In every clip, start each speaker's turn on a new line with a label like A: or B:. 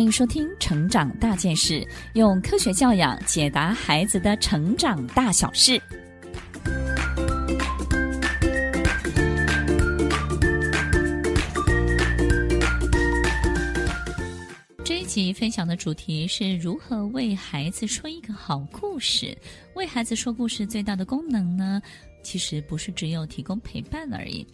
A: 欢迎收听《成长大件事》，用科学教养解答孩子的成长大小事。这一集分享的主题是如何为孩子说一个好故事。为孩子说故事最大的功能呢，其实不是只有提供陪伴而已。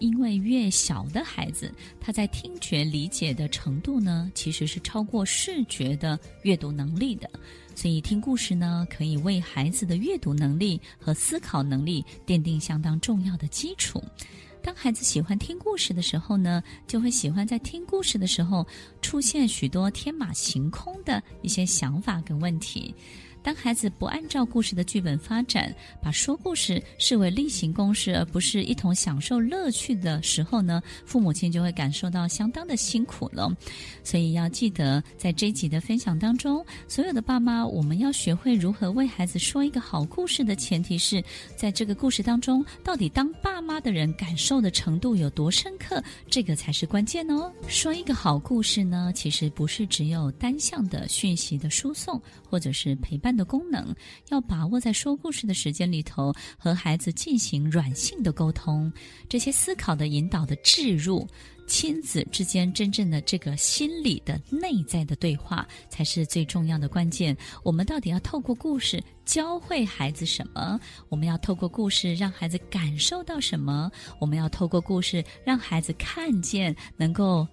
A: 因为越小的孩子，他在听觉理解的程度呢，其实是超过视觉的阅读能力的。所以听故事呢，可以为孩子的阅读能力和思考能力奠定相当重要的基础。当孩子喜欢听故事的时候呢，就会喜欢在听故事的时候出现许多天马行空的一些想法跟问题。当孩子不按照故事的剧本发展，把说故事视为例行公事，而不是一同享受乐趣的时候呢，父母亲就会感受到相当的辛苦了。所以要记得，在这一集的分享当中，所有的爸妈，我们要学会如何为孩子说一个好故事的前提是在这个故事当中，到底当爸妈的人感受的程度有多深刻，这个才是关键哦。说一个好故事呢，其实不是只有单向的讯息的输送，或者是陪伴的功能，要把握在说故事的时间里头，和孩子进行软性的沟通，这些思考的引导的置入，亲子之间真正的这个心理的内在的对话，才是最重要的关键。我们到底要透过故事教会孩子什么？我们要透过故事让孩子感受到什么？我们要透过故事让孩子看见，能够。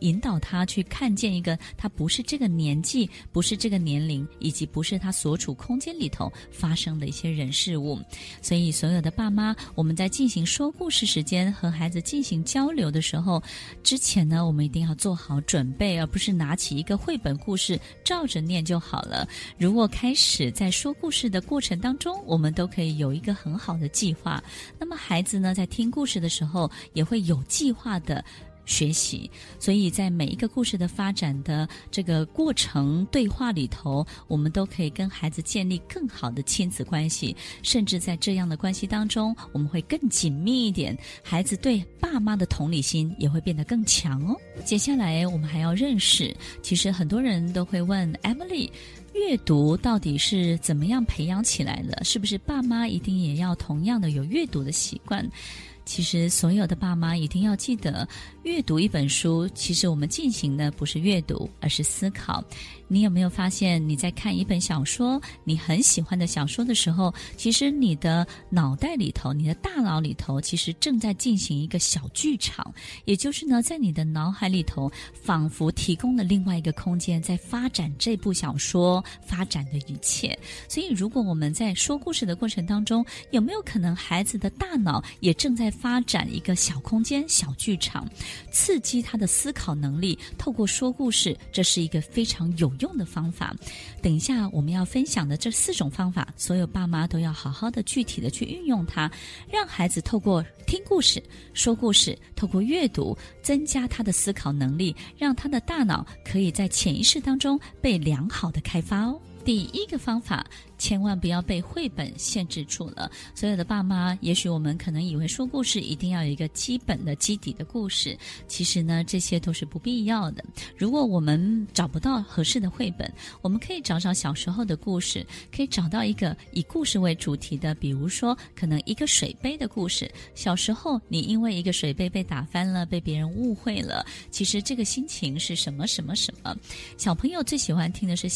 A: 引导他去看见一个他不是这个年纪、不是这个年龄，以及不是他所处空间里头发生的一些人事物。所以，所有的爸妈，我们在进行说故事时间和孩子进行交流的时候，之前呢，我们一定要做好准备，而不是拿起一个绘本故事照着念就好了。如果开始在说故事的过程当中，我们都可以有一个很好的计划，那么孩子呢，在听故事的时候也会有计划的。学习，所以在每一个故事的发展的这个过程对话里头，我们都可以跟孩子建立更好的亲子关系，甚至在这样的关系当中，我们会更紧密一点，孩子对爸妈的同理心也会变得更强哦。接下来我们还要认识，其实很多人都会问 Emily，阅读到底是怎么样培养起来的？是不是爸妈一定也要同样的有阅读的习惯？其实，所有的爸妈一定要记得，阅读一本书，其实我们进行的不是阅读，而是思考。你有没有发现，你在看一本小说，你很喜欢的小说的时候，其实你的脑袋里头，你的大脑里头，其实正在进行一个小剧场，也就是呢，在你的脑海里头，仿佛提供了另外一个空间，在发展这部小说发展的一切。所以，如果我们在说故事的过程当中，有没有可能孩子的大脑也正在发展一个小空间、小剧场，刺激他的思考能力？透过说故事，这是一个非常有用的方法，等一下我们要分享的这四种方法，所有爸妈都要好好的、具体的去运用它，让孩子透过听故事、说故事，透过阅读，增加他的思考能力，让他的大脑可以在潜意识当中被良好的开发哦。第一个方法。千万不要被绘本限制住了。所有的爸妈，也许我们可能以为说故事一定要有一个基本的基底的故事，其实呢，这些都是不必要的。如果我们找不到合适的绘本，我们可以找找小时候的故事，可以找到一个以故事为主题的，比如说可能一个水杯的故事。小时候你因为一个水杯被打翻了，被别人误会了，其实这个心情是什么什么什么？小朋友最喜欢听的是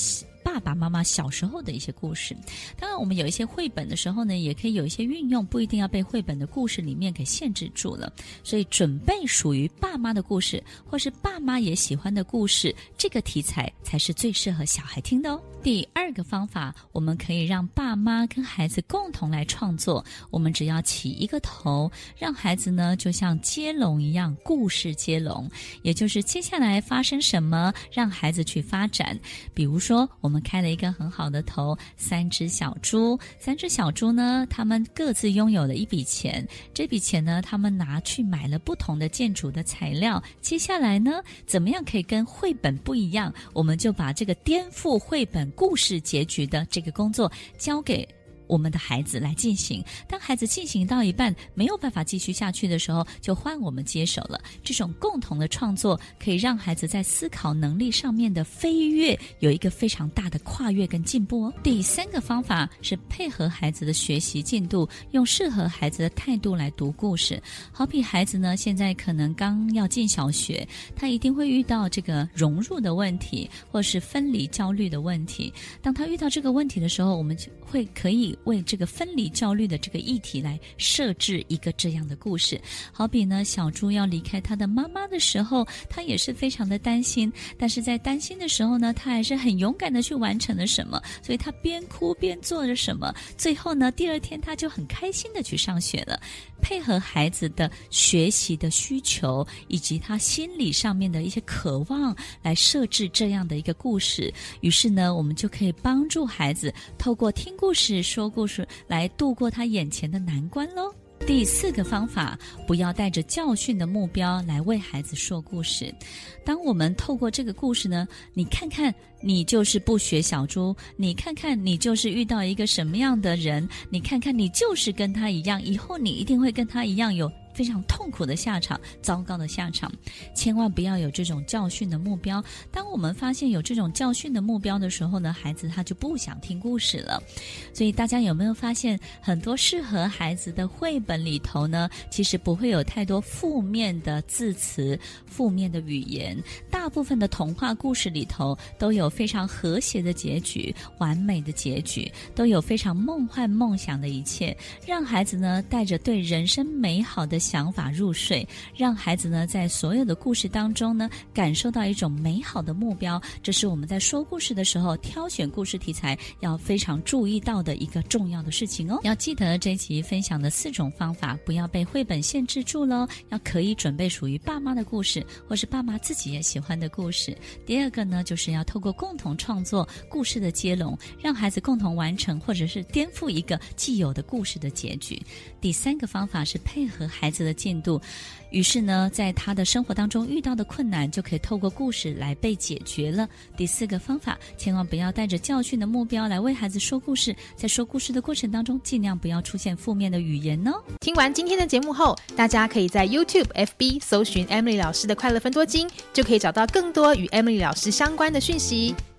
A: 爸爸妈妈小时候的一些故事。当然，我们有一些绘本的时候呢，也可以有一些运用，不一定要被绘本的故事里面给限制住了。所以，准备属于爸妈的故事，或是爸妈也喜欢的故事，这个题材才是最适合小孩听的哦。第二个方法，我们可以让爸妈跟孩子共同来创作。我们只要起一个头，让孩子呢就像接龙一样，故事接龙，也就是接下来发生什么，让孩子去发展。比如说，我们开了一个很好的头，三。只小猪，三只小猪呢，他们各自拥有了一笔钱。这笔钱呢，他们拿去买了不同的建筑的材料。接下来呢，怎么样可以跟绘本不一样？我们就把这个颠覆绘本故事结局的这个工作交给我们的孩子来进行。当孩子进行到一半没有办法继续下去的时候，就换我们接手了。这种共同的创作可以让孩子在思考能力上面的飞跃有一个非常大的跨越跟进步哦。第三个方法是配合孩子的学习进度，用适合孩子的态度来读故事。好比孩子呢，现在可能刚要进小学，他一定会遇到这个融入的问题，或是分离焦虑的问题。当他遇到这个问题的时候，我们就会可以为这个分离焦虑的这个议题来设置一个这样的故事。好比呢，小猪要离开他的妈妈的时候，他也是非常的担心，但是在担心的时候呢，他还是很勇敢的去完成了什么，所以他边哭边做着什么，最后呢，第二天他就很开心的去上学了。配合孩子的学习的需求以及他心理上面的一些渴望，来设置这样的一个故事。于是呢，我们就可以帮助孩子透过听故事、说故事来度过他眼前的难关喽。第四个方法，不要带着教训的目标来为孩子说故事。当我们透过这个故事呢，你看看，你就是不学小猪；你看看，你就是遇到一个什么样的人；你看看，你就是跟他一样，以后你一定会跟他一样有。非常痛苦的下场，糟糕的下场，千万不要有这种教训的目标。当我们发现有这种教训的目标的时候呢，孩子他就不想听故事了。所以大家有没有发现，很多适合孩子的绘本里头呢，其实不会有太多负面的字词、负面的语言。大部分的童话故事里头都有非常和谐的结局、完美的结局，都有非常梦幻梦想的一切，让孩子呢带着对人生美好的想法入睡，让孩子呢在所有的故事当中呢感受到一种美好的目标，这是我们在说故事的时候挑选故事题材要非常注意到的一个重要的事情哦。要记得这一集分享的四种方法，不要被绘本限制住喽，要可以准备属于爸妈的故事，或是爸妈自己也喜欢的故事。第二个呢，就是要透过共同创作故事的接龙，让孩子共同完成或者是颠覆一个既有的故事的结局。第三个方法是配合孩孩子的进度，于是呢，在他的生活当中遇到的困难就可以透过故事来被解决了。第四个方法，千万不要带着教训的目标来为孩子说故事，在说故事的过程当中，尽量不要出现负面的语言哦。
B: 听完今天的节目后，大家可以在 YouTube、FB 搜寻 Emily 老师的快乐分多金，就可以找到更多与 Emily 老师相关的讯息。